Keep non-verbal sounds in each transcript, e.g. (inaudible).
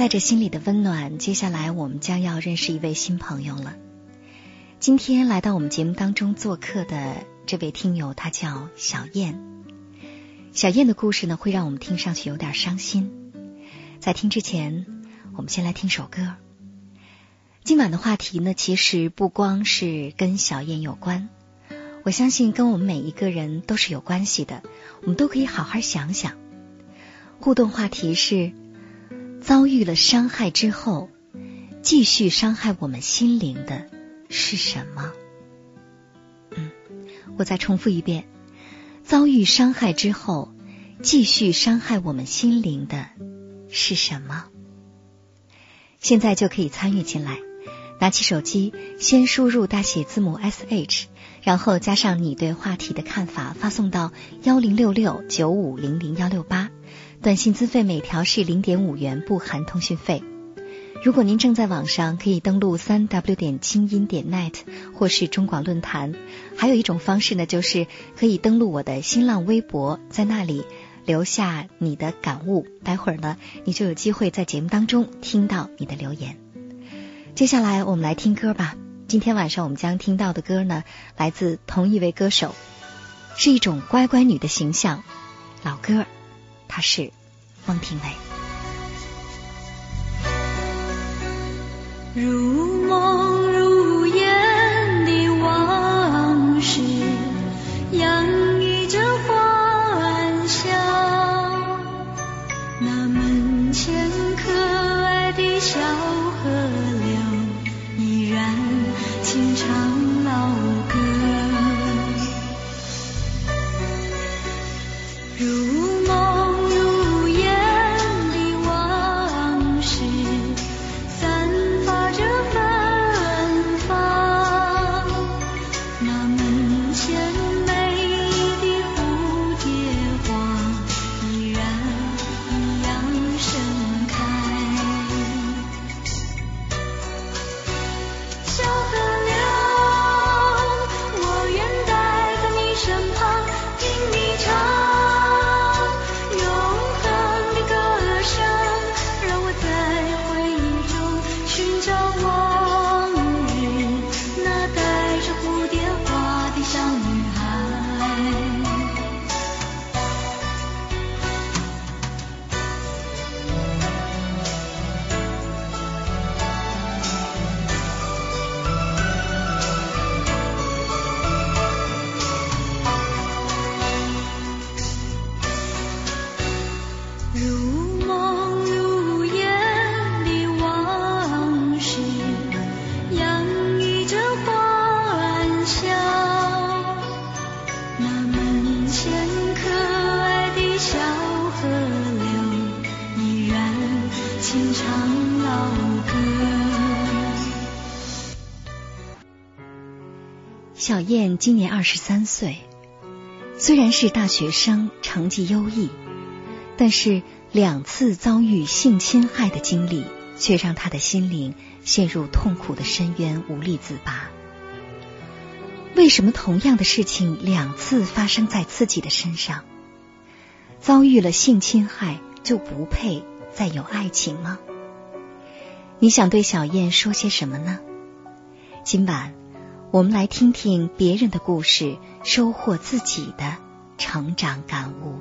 带着心里的温暖，接下来我们将要认识一位新朋友了。今天来到我们节目当中做客的这位听友，他叫小燕。小燕的故事呢，会让我们听上去有点伤心。在听之前，我们先来听首歌。今晚的话题呢，其实不光是跟小燕有关，我相信跟我们每一个人都是有关系的。我们都可以好好想想。互动话题是。遭遇了伤害之后，继续伤害我们心灵的是什么？嗯，我再重复一遍：遭遇伤害之后，继续伤害我们心灵的是什么？现在就可以参与进来，拿起手机，先输入大写字母 S H，然后加上你对话题的看法，发送到幺零六六九五零零幺六八。短信资费每条是零点五元，不含通讯费。如果您正在网上，可以登录三 w 点清音点 net 或是中广论坛。还有一种方式呢，就是可以登录我的新浪微博，在那里留下你的感悟。待会儿呢，你就有机会在节目当中听到你的留言。接下来我们来听歌吧。今天晚上我们将听到的歌呢，来自同一位歌手，是一种乖乖女的形象，老歌。他是孟庭苇。如梦如烟的往事，洋溢着欢笑。那门前可爱的小河流，依然轻唱老歌。如今年二十三岁，虽然是大学生，成绩优异，但是两次遭遇性侵害的经历，却让她的心灵陷入痛苦的深渊，无力自拔。为什么同样的事情两次发生在自己的身上？遭遇了性侵害就不配再有爱情吗？你想对小燕说些什么呢？今晚。我们来听听别人的故事，收获自己的成长感悟。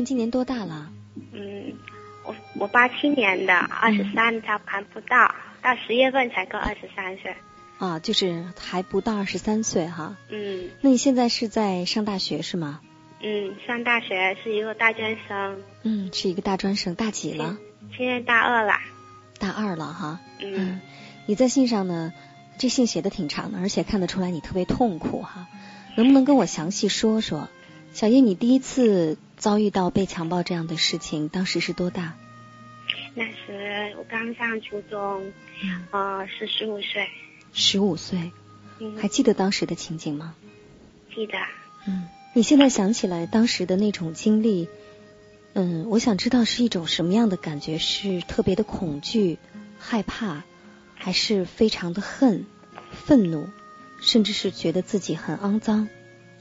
燕今年多大了？嗯，我我八七年的，二十三他还不到，到十月份才够二十三岁。啊，就是还不到二十三岁哈。嗯那你现在是在上大学是吗？嗯，上大学是一个大专生，嗯，是一个大专生，大几了？现在大二了。大二了哈。嗯你在信上呢，这信写的挺长的，而且看得出来你特别痛苦哈。能不能跟我详细说说，小叶，你第一次遭遇到被强暴这样的事情，当时是多大？那时我刚上初中，嗯，呃，是十五岁。十五岁，嗯，还记得当时的情景吗？记得。嗯，你现在想起来当时的那种经历，嗯，我想知道是一种什么样的感觉？是特别的恐惧、害怕，还是非常的恨、愤怒，甚至是觉得自己很肮脏，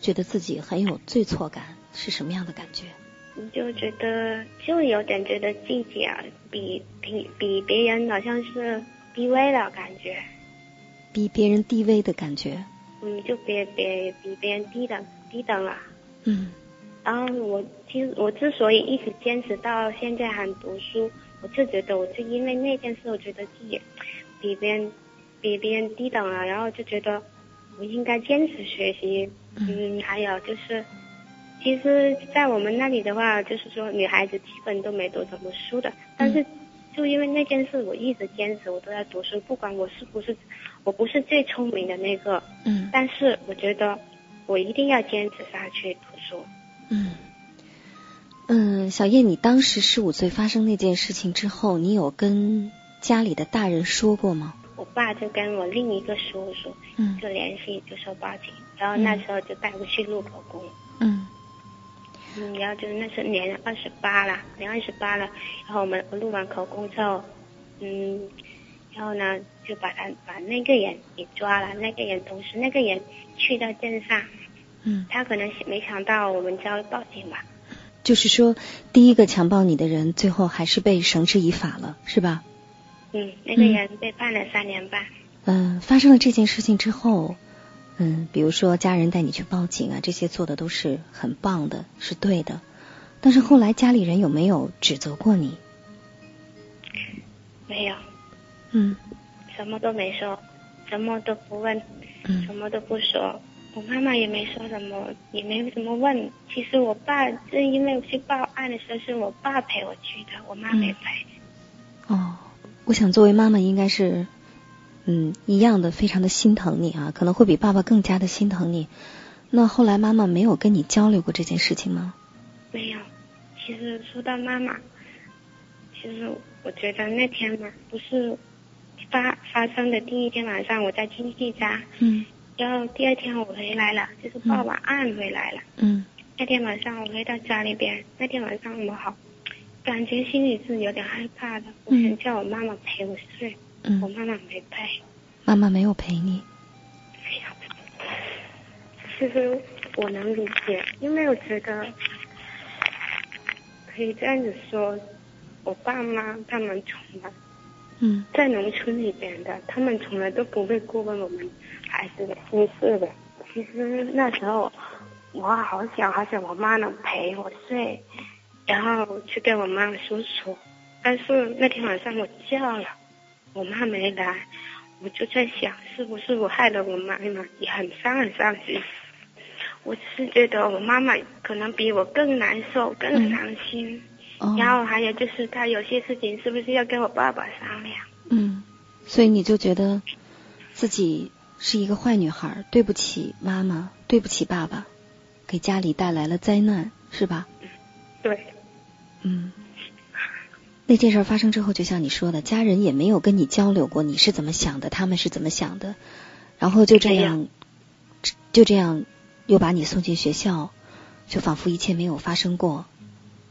觉得自己很有罪错感？是什么样的感觉？你就觉得就有点觉得自己啊，比比比别人好像是低微的感觉，比别人低微的感觉？嗯，就别别比别人低等低等了。嗯然后我其实我之所以一直坚持到现在还读书，我就觉得我就因为那件事，我觉得自己比别人比别人低等了，然后就觉得我应该坚持学习。嗯，还有就是，其实，在我们那里的话，就是说女孩子基本都没读什么书的，但是就因为那件事，我一直坚持，我都在读书，不管我是不是我不是最聪明的那个，嗯但是我觉得我一定要坚持下去读书。嗯嗯，小叶，你当时十五岁发生那件事情之后，你有跟家里的大人说过吗？我爸就跟我另一个叔叔嗯。就联系，就说报警，然后那时候就带我去录口供，嗯。嗯，然后就那时候年二十八了，年二十八了，然后我们我录完口供之后，嗯，然后呢就把他把那个人给抓了，那个人同时那个人去到镇上，嗯，他可能没想到我们就要报警吧，就是说，第一个强暴你的人，最后还是被绳之以法了，是吧？嗯，那个人被判了三年半，嗯，发生了这件事情之后，嗯，比如说家人带你去报警啊，这些做的都是很棒的，是对的。但是后来家里人有没有指责过你？没有，嗯什么都没说，什么都不问，什嗯么都不说。我妈妈也没说什么，也没怎么问。其实我爸正因为我去报案的时候是我爸陪我去的，我妈没陪。哦，我想作为妈妈应该是，嗯，一样的，非常的心疼你啊，可能会比爸爸更加的心疼你。那后来妈妈没有跟你交流过这件事情吗？没有。其实说到妈妈，其实我觉得那天嘛，不是发发生的第一天晚上，我在亲戚家，嗯然后第二天我回来了，就是报完案回来了。嗯那天晚上我回到家里边，那天晚上我好，感觉心里是有点害怕的。我想叫我妈妈陪我睡，我嗯，妈妈没陪。妈妈没有陪你。其实我能理解，因为我觉得可以这样子说，我爸妈他们从来嗯在农村里边的，他们从来都不会过问我们孩子的心事的。其实那时候我好想好想我妈能陪我睡，然后去跟我妈诉说。但是那天晚上我叫了，我妈没来，我就在想是不是我害了我妈妈，也很伤很伤心。我是觉得我妈妈可能比我更难受、更伤心。哦，然后还有就是，她有些事情是不是要跟我爸爸商量？嗯，所以你就觉得自己是一个坏女孩，对不起妈妈，对不起爸爸，给家里带来了灾难，是吧？对，嗯。那件事发生之后，就像你说的，家人也没有跟你交流过你是怎么想的，他们是怎么想的，然后就这样，就这样又把你送进学校，就仿佛一切没有发生过。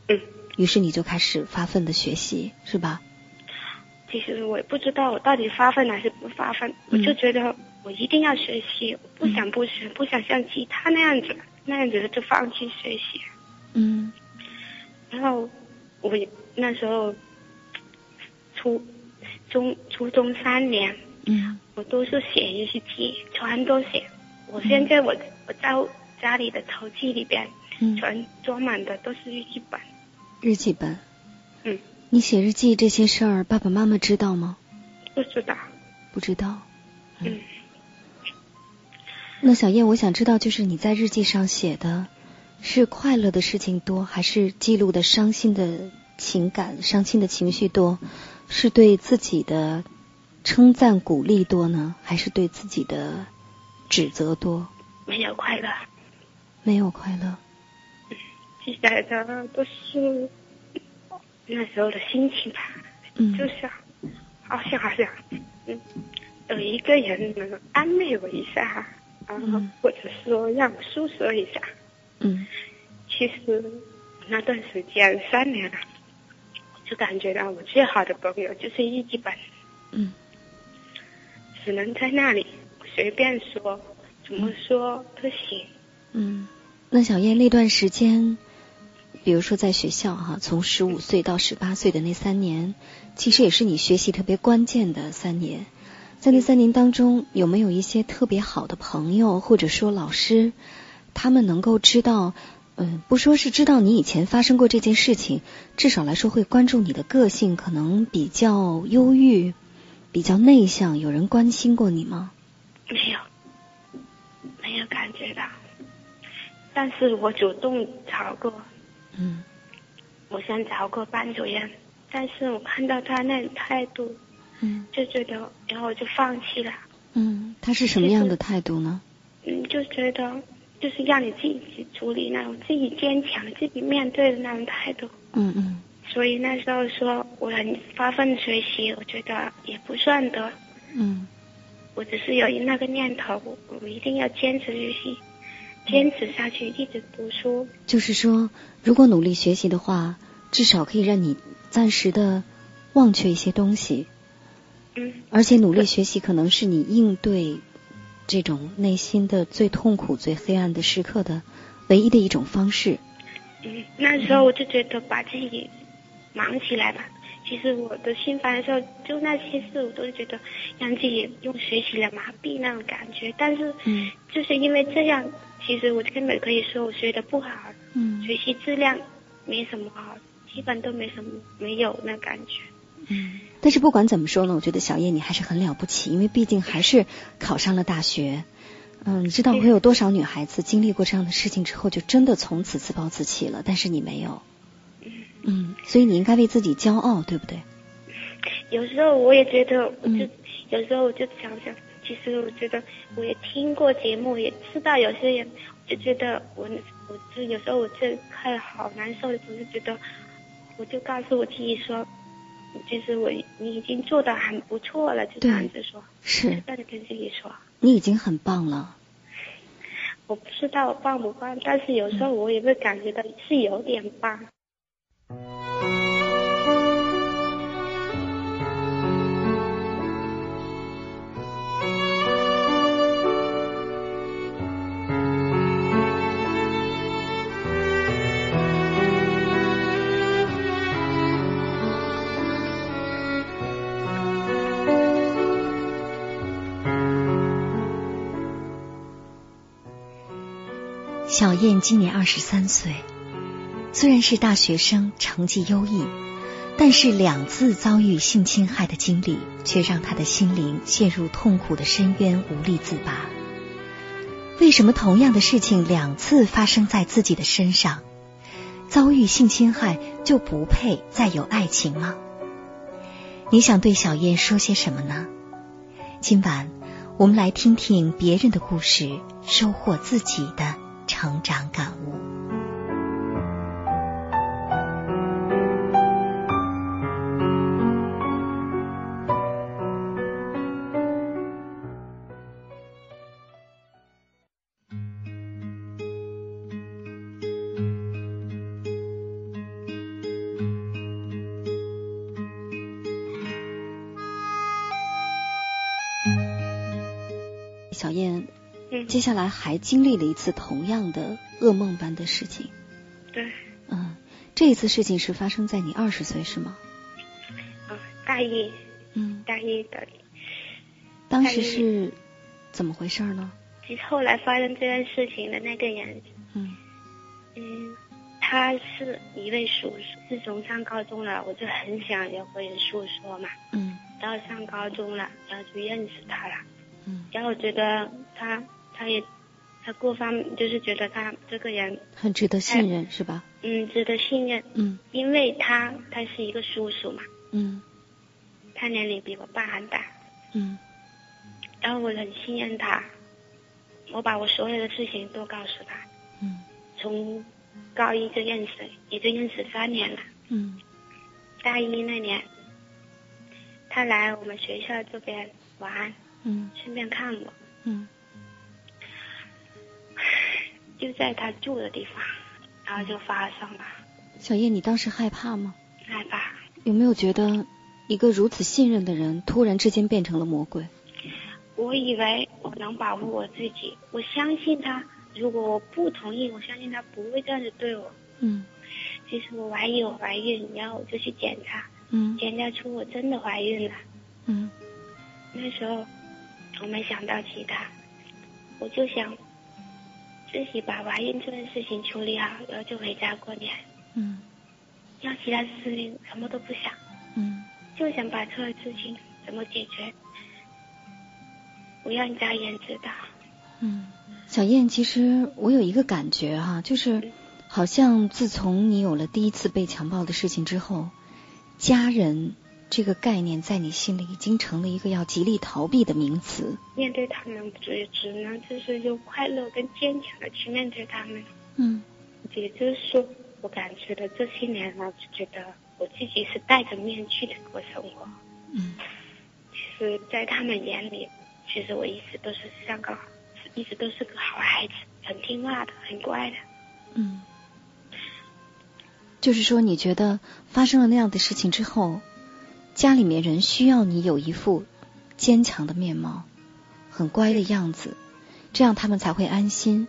嗯。于是你就开始发奋的学习，是吧？其实我也不知道我到底发奋还是不发奋，嗯我就觉得我一定要学习，我不想不学，不想像其他那样子，那样子的就放弃学习。嗯然后我也那时候初中初中三年，嗯我都是写日记，全都写。我现在我我在家里的抽屉里边，嗯，全装满的都是日记本。日记本。嗯你写日记这些事儿，爸爸妈妈知道吗？不知道。不知道。嗯。那小燕，我想知道，就是你在日记上写的，是快乐的事情多，还是记录的伤心的情感、伤心的情绪多？是对自己的称赞鼓励多呢，还是对自己的指责多？没有快乐。没有快乐。记载的都是那时候的心情吧。嗯。就是，好像好像，嗯，有一个人能安慰我一下，然后，或者说让我诉说一下。嗯。其实那段时间三年了，就感觉到我最好的朋友就是日记本。嗯。只能在那里随便说，怎么说都行。嗯。那小燕那段时间，比如说在学校哈，从十五岁到十八岁的那三年，其实也是你学习特别关键的三年。在那三年当中，有没有一些特别好的朋友或者说老师，他们能够知道，嗯，不说是知道你以前发生过这件事情，至少来说会关注你的个性，可能比较忧郁，比较内向，有人关心过你吗？没有，没有感觉到。但是我主动找过，嗯，我想找过班主任，但是我看到他那种态度，嗯，就觉得，然后我就放弃了。嗯，他是什么样的态度呢？嗯，就觉得就是让你自己去处理那种自己坚强、自己面对的那种态度。嗯嗯。所以那时候说我很发奋学习，我觉得也不算的。嗯。我只是有那个念头，我一定要坚持学习。坚持下去，一直读书。就是说，如果努力学习的话，至少可以让你暂时的忘却一些东西。嗯。而且努力学习可能是你应对这种内心的最痛苦、最黑暗的时刻的唯一的一种方式。嗯，那时候我就觉得把自己忙起来吧。其实我的心烦的时候，就那些事，我都是觉得让自己用学习来麻痹那种感觉。但是，嗯，就是因为这样。其实我根本可以说我学的不好，嗯，学习质量没什么好，基本都没什么没有那感觉。嗯，但是不管怎么说呢，我觉得小叶你还是很了不起，因为毕竟还是考上了大学。嗯，你知道会有多少女孩子经历过这样的事情之后，就真的从此自暴自弃了？但是你没有。嗯。嗯，所以你应该为自己骄傲，对不对？有时候我也觉得，我就有时候我就想想。其实我觉得，我也听过节目，也知道有些人就觉得我，我就有时候我这看好难受的时候，就觉得，我就告诉我自己说，其实我你已经做的很不错了，就这样子说，是，这样跟自己说，你已经很棒了。我不知道棒不棒，但是有时候我也会感觉到是有点棒。小燕今年二十三岁，虽然是大学生，成绩优异，但是两次遭遇性侵害的经历，却让她的心灵陷入痛苦的深渊，无力自拔。为什么同样的事情两次发生在自己的身上，遭遇性侵害就不配再有爱情吗？你想对小燕说些什么呢？今晚我们来听听别人的故事，收获自己的。成长感悟。接下来还经历了一次同样的噩梦般的事情。对。嗯，这一次事情是发生在你二十岁是吗？嗯，大一。嗯。大一的。当时是怎么回事呢？其实后来发生这件事情的那个人，嗯，嗯，他是一位叔叔。自从上高中了，我就很想要和人诉说嘛。嗯然后上高中了，然后就认识他了。嗯，然后我觉得他，他也，他各方面就是觉得他这个人，很值得信任是吧？嗯，值得信任，嗯因为他他是一个叔叔嘛，嗯他年龄比我爸还大，嗯然后我很信任他，我把我所有的事情都告诉他。嗯从高一就认识，也就认识三年了。嗯大一那年，他来我们学校这边玩，嗯顺便看我，嗯就在他住的地方，然后就发生了，小叶，你当时害怕吗？害怕。有没有觉得一个如此信任的人突然之间变成了魔鬼？我以为我能保护我自己，我相信他。如果我不同意，我相信他不会这样子对我。嗯其实我怀疑我怀孕，然后我就去检查，嗯检查出我真的怀孕了。嗯那时候我没想到其他，我就想自己把怀孕这件事情处理好，然后就回家过年，嗯。要其他事情什么都不想，嗯。就想把这个事情怎么解决，不让家人知道。嗯，小燕，其实我有一个感觉哈、就是好像自从你有了第一次被强暴的事情之后，家人这个概念在你心里已经成了一个要极力逃避的名词。面对他们，只只能就是用快乐跟坚强的去面对他们。嗯也就是说，我感觉的这些年来，我就觉得我自己是戴着面具的过生活。嗯其实，在他们眼里，其实我一直都是像个，一直都是个好孩子，很听话的，很乖的。嗯，就是说，你觉得发生了那样的事情之后，家里面人需要你有一副坚强的面貌，很乖的样子，这样他们才会安心。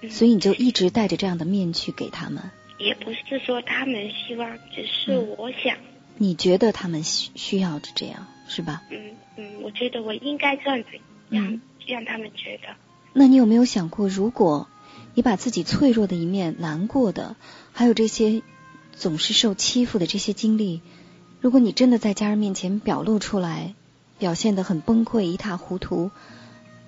嗯所以你就一直戴着这样的面具给他们。也不是说他们希望，只是嗯我想，你觉得他们需需要着这样是吧？嗯嗯，我觉得我应该这样子让、嗯让他们觉得，那你有没有想过，如果你把自己脆弱的一面、难过的，还有这些总是受欺负的这些经历，如果你真的在家人面前表露出来，表现得很崩溃、一塌糊涂，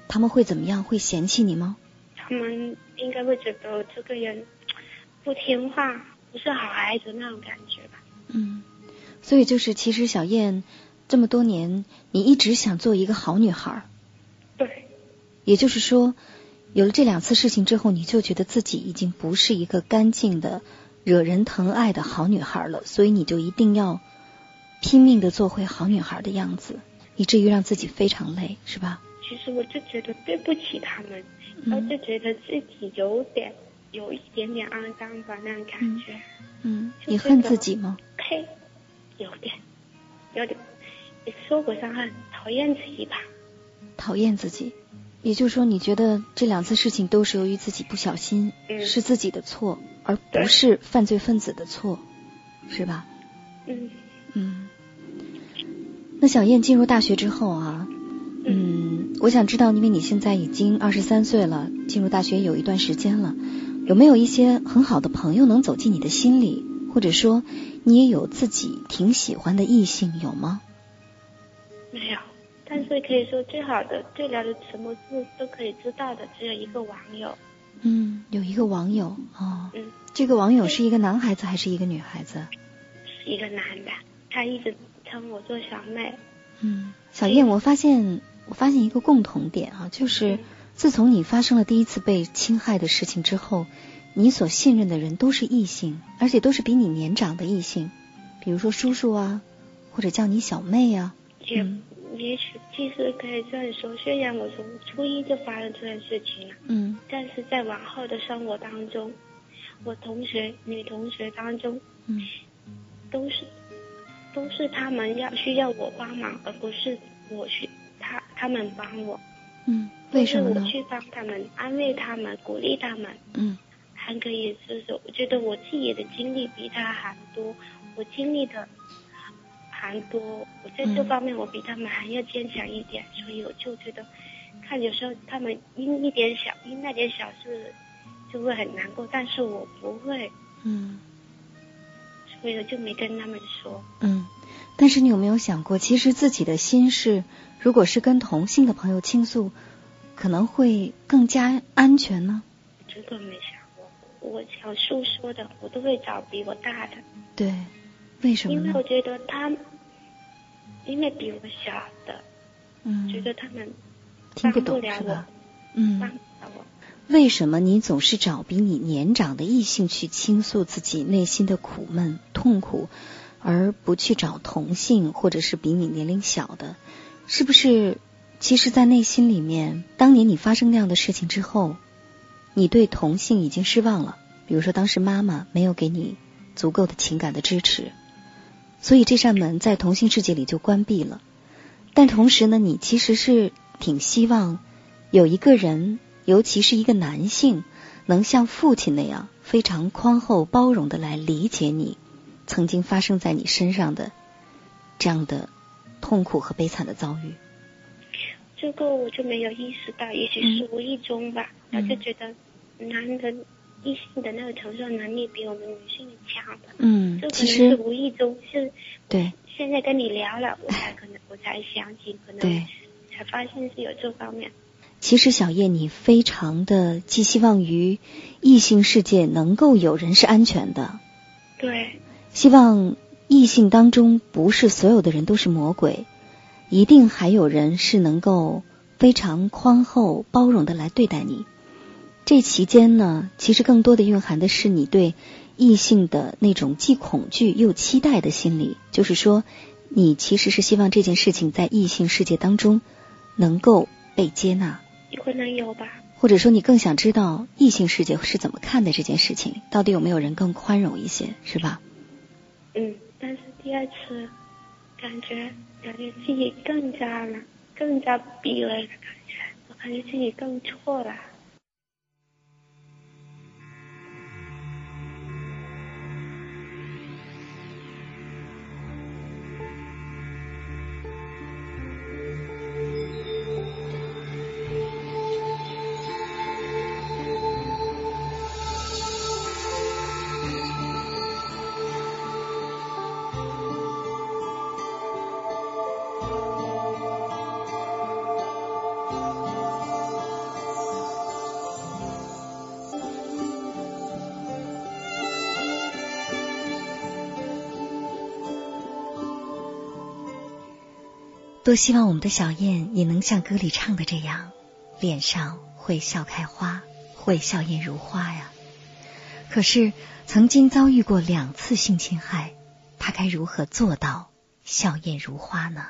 他们会怎么样？会嫌弃你吗？他们应该会觉得这个人不听话，不是好孩子那种感觉吧。嗯，所以就是，其实小燕这么多年，你一直想做一个好女孩儿。对，也就是说，有了这两次事情之后，你就觉得自己已经不是一个干净的、惹人疼爱的好女孩了，所以你就一定要拼命的做回好女孩的样子，以至于让自己非常累，是吧？其实我就觉得对不起他们，然后嗯就觉得自己有点有一点点肮脏吧那种感觉。嗯，就你恨自己吗？呸，有点，有点，也说不上恨，讨厌自己吧。讨厌自己，也就是说，你觉得这两次事情都是由于自己不小心，嗯是自己的错，而不是犯罪分子的错，是吧？嗯嗯，那小燕进入大学之后啊，嗯，我想知道，因为你现在已经二十三岁了，进入大学有一段时间了，有没有一些很好的朋友能走进你的心里，或者说你也有自己挺喜欢的异性，有吗？没有，但是可以说最好的、最了解什么事都可以知道的，只有一个网友。嗯，有一个网友哦，嗯，这个网友是一个男孩子还是一个女孩子？是一个男的，他一直称我做小妹。嗯，小燕，我发现我发现一个共同点啊，就是自从你发生了第一次被侵害的事情之后，你所信任的人都是异性，而且都是比你年长的异性，比如说叔叔啊，或者叫你小妹啊。也、嗯也许其实可以这样说，虽然我从初一就发生这件事情了，嗯但是在往后的生活当中，我同学、女同学当中嗯都是都是他们要需要我帮忙，而不是我去他他们帮我。嗯，为什么呢是我？去帮他们，安慰他们，鼓励他们，嗯还可以就是，我觉得我自己的经历比他还多，我经历的还多，我在这嗯方面我比他们还要坚强一点，所以我就觉得，看有时候他们因一点小因那点小事就会很难过，但是我不会，嗯，所以我就没跟他们说。嗯，但是你有没有想过，其实自己的心事，如果是跟同性的朋友倾诉，可能会更加安全呢？这个没想过。我想诉说的，我都会找比我大的。对，为什么呢？因为我觉得他，因为比我小的，嗯，觉得他们听不懂是吧？嗯，不了我。为什么你总是找比你年长的异性去倾诉自己内心的苦闷、痛苦，而不去找同性或者是比你年龄小的？是不是？其实，在内心里面，当年你发生那样的事情之后，你对同性已经失望了。比如说，当时妈妈没有给你足够的情感的支持，所以这扇门在同性世界里就关闭了。但同时呢，你其实是挺希望有一个人，尤其是一个男性，能像父亲那样非常宽厚包容的来理解你曾经发生在你身上的这样的痛苦和悲惨的遭遇。这个我就没有意识到，也许是无意中吧，嗯我就觉得男人异性的那个承受能力比我们女性强的。嗯这，可其能是实无意中，是对现在跟你聊了，我才可能 (laughs) 我才想起，可能对。才发现是有这方面。其实小叶，你非常的寄希望于异性世界能够有人是安全的，对，希望异性当中不是所有的人都是魔鬼，一定还有人是能够非常宽厚包容的来对待你。这期间呢，其实更多的蕴含的是你对异性的那种既恐惧又期待的心理，就是说，你其实是希望这件事情在异性世界当中能够被接纳。有可能有吧。或者说你更想知道异性世界是怎么看待这件事情，到底有没有人更宽容一些，是吧？嗯，但是第二次感觉感觉自己更加了，更加逼了的感觉，我感觉自己更错了。多希望我们的小燕也能像歌里唱的这样，脸上会笑开花，会笑靥如花呀。可是曾经遭遇过两次性侵害，她该如何做到笑靥如花呢？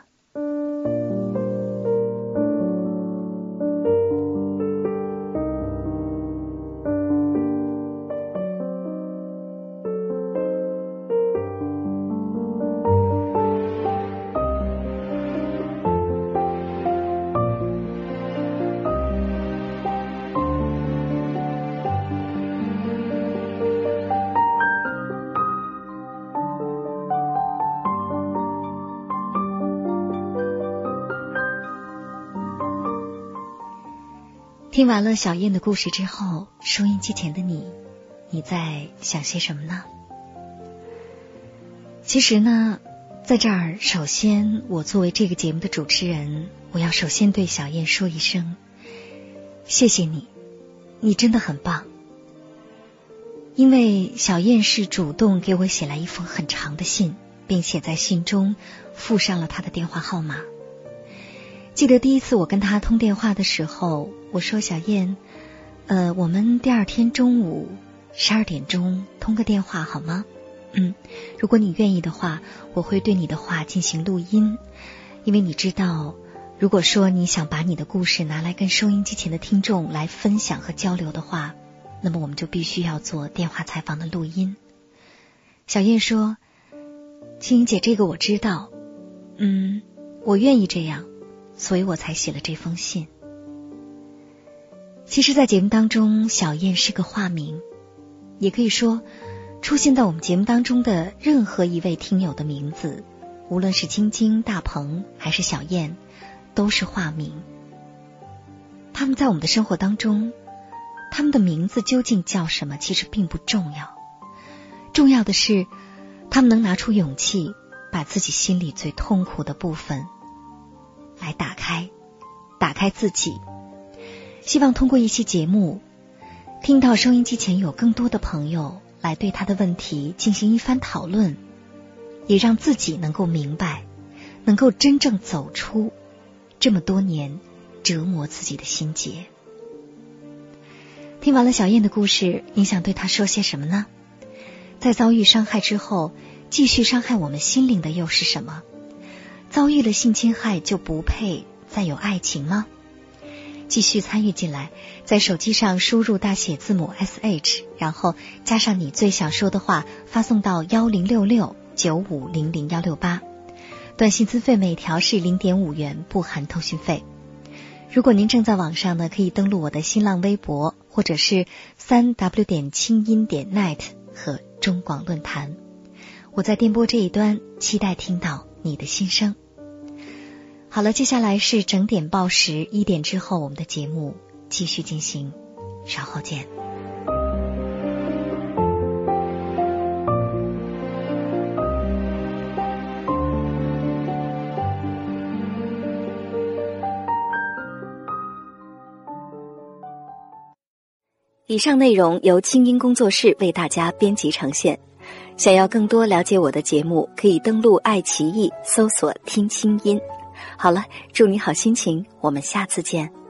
听完了小燕的故事之后，收音机前的你，你在想些什么呢？其实呢，在这儿，首先我作为这个节目的主持人，我要首先对小燕说一声谢谢你，你真的很棒。因为小燕是主动给我写来一封很长的信，并且在信中附上了她的电话号码。记得第一次我跟他通电话的时候，我说：“小燕，呃，我们第二天中午十二点钟通个电话好吗？嗯，如果你愿意的话，我会对你的话进行录音，因为你知道，如果说你想把你的故事拿来跟收音机前的听众来分享和交流的话，那么我们就必须要做电话采访的录音。”小燕说：“青莹姐，这个我知道，嗯，我愿意这样。”所以我才写了这封信。其实，在节目当中，小燕是个化名，也可以说，出现在我们节目当中的任何一位听友的名字，无论是晶晶、大鹏还是小燕，都是化名。他们在我们的生活当中，他们的名字究竟叫什么，其实并不重要。重要的是，他们能拿出勇气，把自己心里最痛苦的部分来打开，打开自己。希望通过一期节目，听到收音机前有更多的朋友来对他的问题进行一番讨论，也让自己能够明白，能够真正走出这么多年折磨自己的心结。听完了小燕的故事，你想对她说些什么呢？在遭遇伤害之后，继续伤害我们心灵的又是什么？遭遇了性侵害就不配再有爱情吗？继续参与进来，在手机上输入大写字母 S H，然后加上你最想说的话，发送到幺零六六九五零零幺六八。短信资费每条是零点五元，不含通讯费。如果您正在网上呢，可以登录我的新浪微博，或者是三 W 点清音点 net 和。中广论坛，我在电波这一端，期待听到你的心声。好了，接下来是整点报时，一点之后我们的节目继续进行，稍后见。以上内容由清音工作室为大家编辑呈现。想要更多了解我的节目，可以登录爱奇艺搜索“听清音”。好了，祝你好心情，我们下次见。